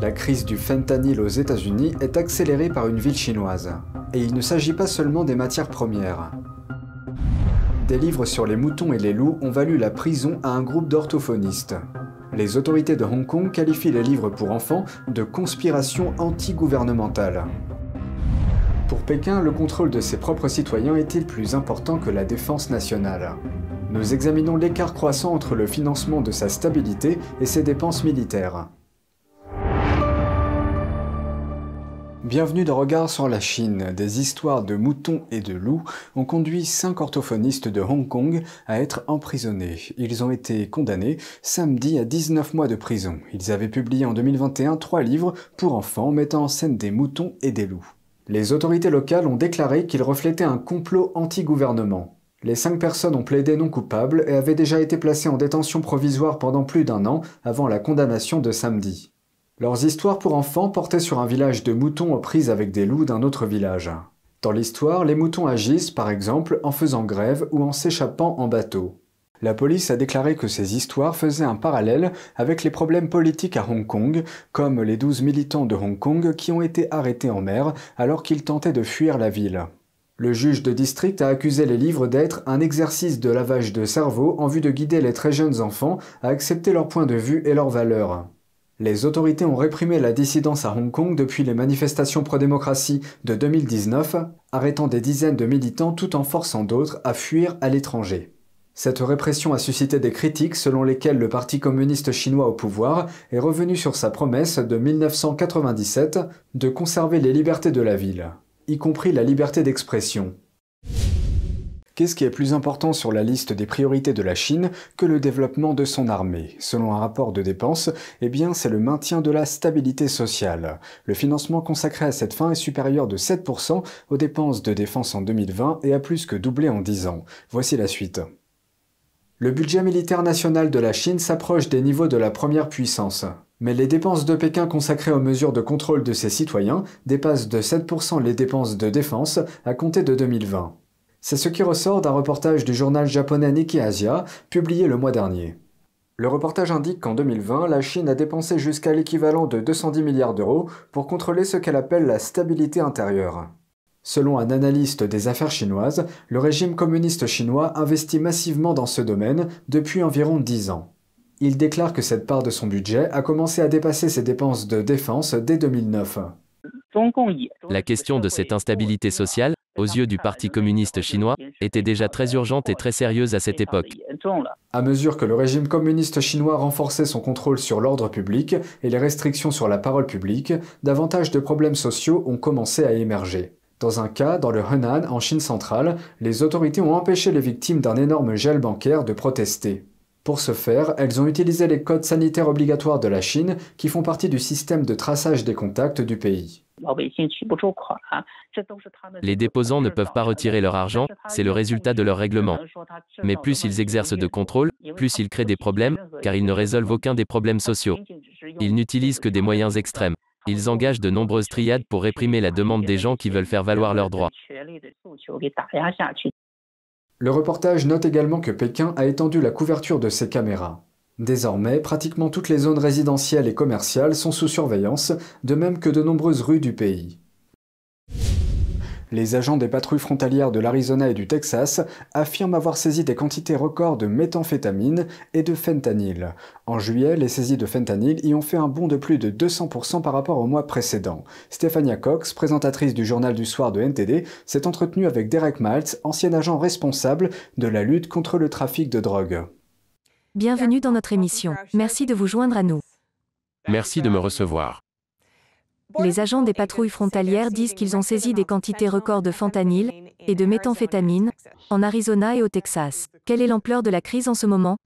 La crise du fentanyl aux États-Unis est accélérée par une ville chinoise. Et il ne s'agit pas seulement des matières premières. Des livres sur les moutons et les loups ont valu la prison à un groupe d'orthophonistes. Les autorités de Hong Kong qualifient les livres pour enfants de conspiration anti-gouvernementale. Pour Pékin, le contrôle de ses propres citoyens est-il plus important que la défense nationale? Nous examinons l'écart croissant entre le financement de sa stabilité et ses dépenses militaires. Bienvenue dans Regard sur la Chine. Des histoires de moutons et de loups ont conduit cinq orthophonistes de Hong Kong à être emprisonnés. Ils ont été condamnés samedi à 19 mois de prison. Ils avaient publié en 2021 trois livres pour enfants mettant en scène des moutons et des loups. Les autorités locales ont déclaré qu'ils reflétaient un complot anti-gouvernement. Les cinq personnes ont plaidé non coupables et avaient déjà été placées en détention provisoire pendant plus d'un an avant la condamnation de samedi. Leurs histoires pour enfants portaient sur un village de moutons aux prises avec des loups d'un autre village. Dans l'histoire, les moutons agissent, par exemple, en faisant grève ou en s'échappant en bateau. La police a déclaré que ces histoires faisaient un parallèle avec les problèmes politiques à Hong Kong, comme les 12 militants de Hong Kong qui ont été arrêtés en mer alors qu'ils tentaient de fuir la ville. Le juge de district a accusé les livres d'être un exercice de lavage de cerveau en vue de guider les très jeunes enfants à accepter leur point de vue et leurs valeurs. Les autorités ont réprimé la dissidence à Hong Kong depuis les manifestations pro-démocratie de 2019, arrêtant des dizaines de militants tout en forçant d'autres à fuir à l'étranger. Cette répression a suscité des critiques selon lesquelles le Parti communiste chinois au pouvoir est revenu sur sa promesse de 1997 de conserver les libertés de la ville, y compris la liberté d'expression. Qu'est-ce qui est plus important sur la liste des priorités de la Chine que le développement de son armée Selon un rapport de dépenses, eh bien, c'est le maintien de la stabilité sociale. Le financement consacré à cette fin est supérieur de 7% aux dépenses de défense en 2020 et a plus que doublé en 10 ans. Voici la suite. Le budget militaire national de la Chine s'approche des niveaux de la première puissance. Mais les dépenses de Pékin consacrées aux mesures de contrôle de ses citoyens dépassent de 7% les dépenses de défense à compter de 2020. C'est ce qui ressort d'un reportage du journal japonais Nikkei Asia, publié le mois dernier. Le reportage indique qu'en 2020, la Chine a dépensé jusqu'à l'équivalent de 210 milliards d'euros pour contrôler ce qu'elle appelle la stabilité intérieure. Selon un analyste des affaires chinoises, le régime communiste chinois investit massivement dans ce domaine depuis environ 10 ans. Il déclare que cette part de son budget a commencé à dépasser ses dépenses de défense dès 2009. La question de cette instabilité sociale, aux yeux du Parti communiste chinois, était déjà très urgente et très sérieuse à cette époque. À mesure que le régime communiste chinois renforçait son contrôle sur l'ordre public et les restrictions sur la parole publique, davantage de problèmes sociaux ont commencé à émerger. Dans un cas, dans le Henan, en Chine centrale, les autorités ont empêché les victimes d'un énorme gel bancaire de protester. Pour ce faire, elles ont utilisé les codes sanitaires obligatoires de la Chine qui font partie du système de traçage des contacts du pays. Les déposants ne peuvent pas retirer leur argent, c'est le résultat de leur règlement. Mais plus ils exercent de contrôle, plus ils créent des problèmes, car ils ne résolvent aucun des problèmes sociaux. Ils n'utilisent que des moyens extrêmes. Ils engagent de nombreuses triades pour réprimer la demande des gens qui veulent faire valoir leurs droits. Le reportage note également que Pékin a étendu la couverture de ses caméras. Désormais, pratiquement toutes les zones résidentielles et commerciales sont sous surveillance, de même que de nombreuses rues du pays. Les agents des patrouilles frontalières de l'Arizona et du Texas affirment avoir saisi des quantités records de méthamphétamine et de fentanyl. En juillet, les saisies de fentanyl y ont fait un bond de plus de 200% par rapport au mois précédent. Stéphania Cox, présentatrice du journal du soir de NTD, s'est entretenue avec Derek Maltz, ancien agent responsable de la lutte contre le trafic de drogue. Bienvenue dans notre émission. Merci de vous joindre à nous. Merci de me recevoir. Les agents des patrouilles frontalières disent qu'ils ont saisi des quantités records de fentanyl et de méthamphétamine en Arizona et au Texas. Quelle est l'ampleur de la crise en ce moment?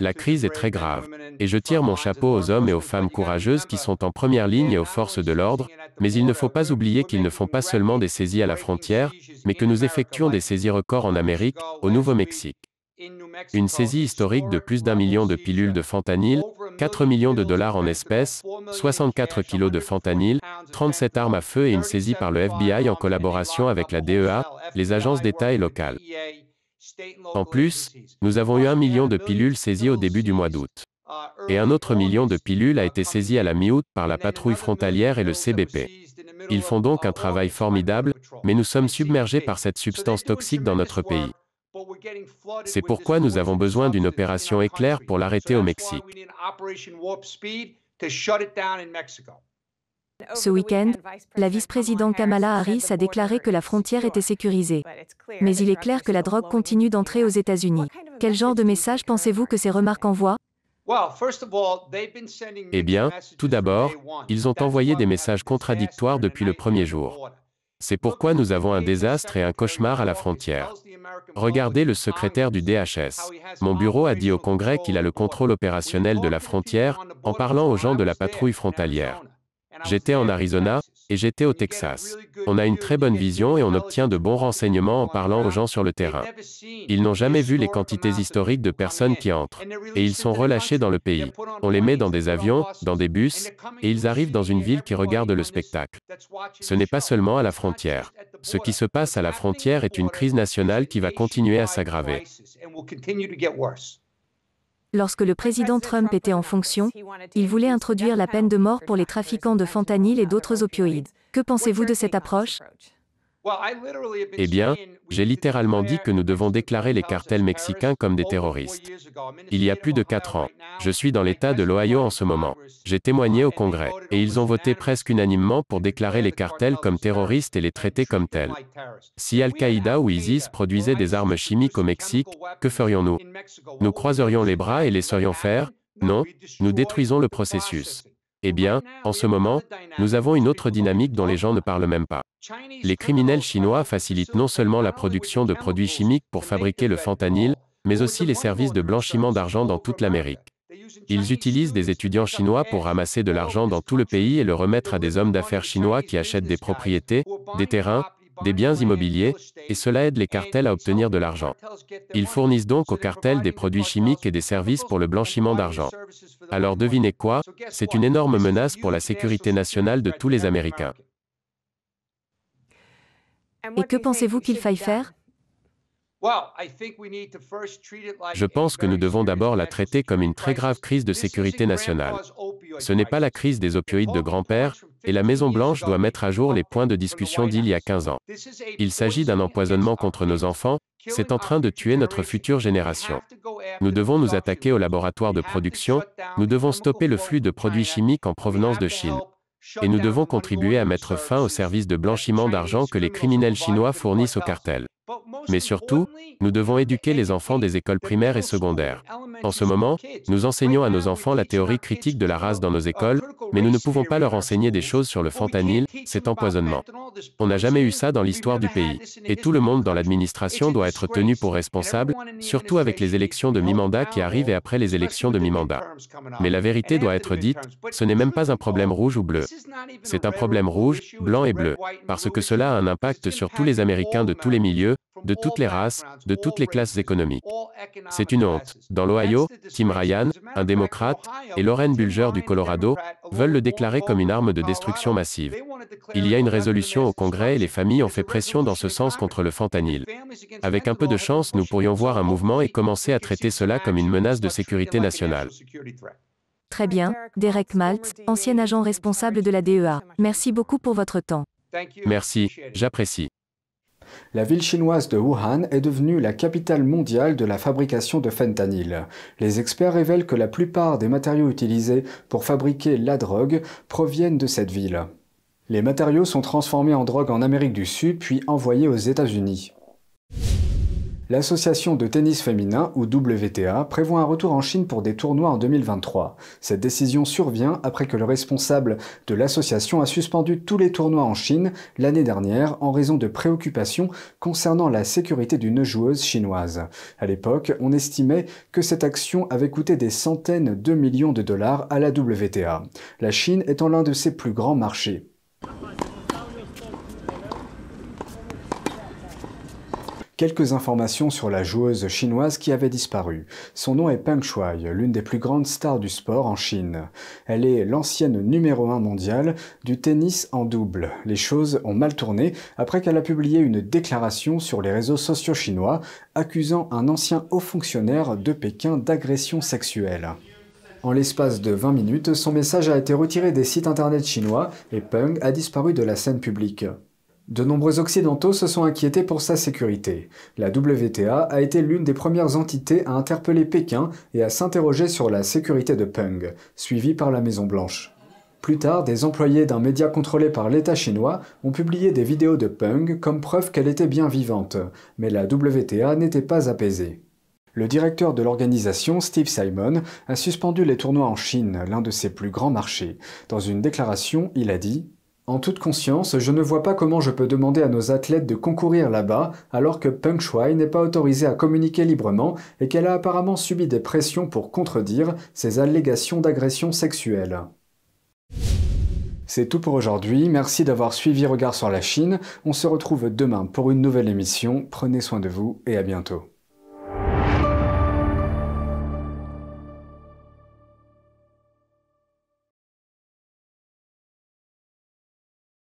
La crise est très grave, et je tire mon chapeau aux hommes et aux femmes courageuses qui sont en première ligne et aux forces de l'ordre, mais il ne faut pas oublier qu'ils ne font pas seulement des saisies à la frontière, mais que nous effectuons des saisies records en Amérique, au Nouveau-Mexique. Une saisie historique de plus d'un million de pilules de fentanyl, 4 millions de dollars en espèces, 64 kilos de fentanyl, 37 armes à feu et une saisie par le FBI en collaboration avec la DEA, les agences d'État et locales. En plus, nous avons eu un million de pilules saisies au début du mois d'août. Et un autre million de pilules a été saisi à la mi-août par la patrouille frontalière et le CBP. Ils font donc un travail formidable, mais nous sommes submergés par cette substance toxique dans notre pays. C'est pourquoi nous avons besoin d'une opération éclair pour l'arrêter au Mexique. Ce week-end, la vice-présidente Kamala Harris a déclaré que la frontière était sécurisée. Mais il est clair que la drogue continue d'entrer aux États-Unis. Quel genre de message pensez-vous que ces remarques envoient? Eh bien, tout d'abord, ils ont envoyé des messages contradictoires depuis le premier jour. C'est pourquoi nous avons un désastre et un cauchemar à la frontière. Regardez le secrétaire du DHS. Mon bureau a dit au Congrès qu'il a le contrôle opérationnel de la frontière en parlant aux gens de la patrouille frontalière. J'étais en Arizona, et j'étais au Texas. On a une très bonne vision et on obtient de bons renseignements en parlant aux gens sur le terrain. Ils n'ont jamais vu les quantités historiques de personnes qui entrent. Et ils sont relâchés dans le pays. On les met dans des avions, dans des bus, et ils arrivent dans une ville qui regarde le spectacle. Ce n'est pas seulement à la frontière. Ce qui se passe à la frontière est une crise nationale qui va continuer à s'aggraver. Lorsque le président Trump était en fonction, il voulait introduire la peine de mort pour les trafiquants de fentanyl et d'autres opioïdes. Que pensez-vous de cette approche? Eh bien, j'ai littéralement dit que nous devons déclarer les cartels mexicains comme des terroristes. Il y a plus de quatre ans. Je suis dans l'État de l'Ohio en ce moment. J'ai témoigné au Congrès, et ils ont voté presque unanimement pour déclarer les cartels comme terroristes et les traiter comme tels. Si Al-Qaïda ou ISIS produisaient des armes chimiques au Mexique, que ferions-nous? Nous croiserions les bras et laisserions faire? Non, nous détruisons le processus. Eh bien, en ce moment, nous avons une autre dynamique dont les gens ne parlent même pas. Les criminels chinois facilitent non seulement la production de produits chimiques pour fabriquer le fentanyl, mais aussi les services de blanchiment d'argent dans toute l'Amérique. Ils utilisent des étudiants chinois pour ramasser de l'argent dans tout le pays et le remettre à des hommes d'affaires chinois qui achètent des propriétés, des terrains, des biens immobiliers, et cela aide les cartels à obtenir de l'argent. Ils fournissent donc aux cartels des produits chimiques et des services pour le blanchiment d'argent. Alors devinez quoi? C'est une énorme menace pour la sécurité nationale de tous les Américains. Et que pensez-vous qu'il faille faire? Je pense que nous devons d'abord la traiter comme une très grave crise de sécurité nationale. Ce n'est pas la crise des opioïdes de grand-père, et la Maison-Blanche doit mettre à jour les points de discussion d'il y a 15 ans. Il s'agit d'un empoisonnement contre nos enfants, c'est en train de tuer notre future génération. Nous devons nous attaquer aux laboratoires de production, nous devons stopper le flux de produits chimiques en provenance de Chine. Et nous devons contribuer à mettre fin aux services de blanchiment d'argent que les criminels chinois fournissent aux cartels. Mais surtout, nous devons éduquer les enfants des écoles primaires et secondaires. En ce moment, nous enseignons à nos enfants la théorie critique de la race dans nos écoles, mais nous ne pouvons pas leur enseigner des choses sur le fentanyl, cet empoisonnement. On n'a jamais eu ça dans l'histoire du pays. Et tout le monde dans l'administration doit être tenu pour responsable, surtout avec les élections de mi-mandat qui arrivent et après les élections de mi-mandat. Mais la vérité doit être dite, ce n'est même pas un problème rouge ou bleu. C'est un problème rouge, blanc et bleu, parce que cela a un impact sur tous les Américains de tous les milieux, de toutes les races, de toutes les classes économiques. C'est une honte. Dans l'Ohio, Tim Ryan, un démocrate, et Lauren Bulger du Colorado veulent le déclarer comme une arme de destruction massive. Il y a une résolution au Congrès et les familles ont fait pression dans ce sens contre le fentanyl. Avec un peu de chance, nous pourrions voir un mouvement et commencer à traiter cela comme une menace de sécurité nationale. Très bien, Derek Maltz, ancien agent responsable de la DEA. Merci beaucoup pour votre temps. Merci, j'apprécie. La ville chinoise de Wuhan est devenue la capitale mondiale de la fabrication de fentanyl. Les experts révèlent que la plupart des matériaux utilisés pour fabriquer la drogue proviennent de cette ville. Les matériaux sont transformés en drogue en Amérique du Sud puis envoyés aux États-Unis. L'association de tennis féminin, ou WTA, prévoit un retour en Chine pour des tournois en 2023. Cette décision survient après que le responsable de l'association a suspendu tous les tournois en Chine l'année dernière en raison de préoccupations concernant la sécurité d'une joueuse chinoise. À l'époque, on estimait que cette action avait coûté des centaines de millions de dollars à la WTA, la Chine étant l'un de ses plus grands marchés. Quelques informations sur la joueuse chinoise qui avait disparu. Son nom est Peng Shuai, l'une des plus grandes stars du sport en Chine. Elle est l'ancienne numéro 1 mondiale du tennis en double. Les choses ont mal tourné après qu'elle a publié une déclaration sur les réseaux sociaux chinois accusant un ancien haut fonctionnaire de Pékin d'agression sexuelle. En l'espace de 20 minutes, son message a été retiré des sites internet chinois et Peng a disparu de la scène publique. De nombreux Occidentaux se sont inquiétés pour sa sécurité. La WTA a été l'une des premières entités à interpeller Pékin et à s'interroger sur la sécurité de Peng, suivie par la Maison-Blanche. Plus tard, des employés d'un média contrôlé par l'État chinois ont publié des vidéos de Peng comme preuve qu'elle était bien vivante, mais la WTA n'était pas apaisée. Le directeur de l'organisation, Steve Simon, a suspendu les tournois en Chine, l'un de ses plus grands marchés. Dans une déclaration, il a dit en toute conscience, je ne vois pas comment je peux demander à nos athlètes de concourir là-bas alors que Peng Shuai n'est pas autorisée à communiquer librement et qu'elle a apparemment subi des pressions pour contredire ses allégations d'agression sexuelle. C'est tout pour aujourd'hui, merci d'avoir suivi Regard sur la Chine, on se retrouve demain pour une nouvelle émission, prenez soin de vous et à bientôt.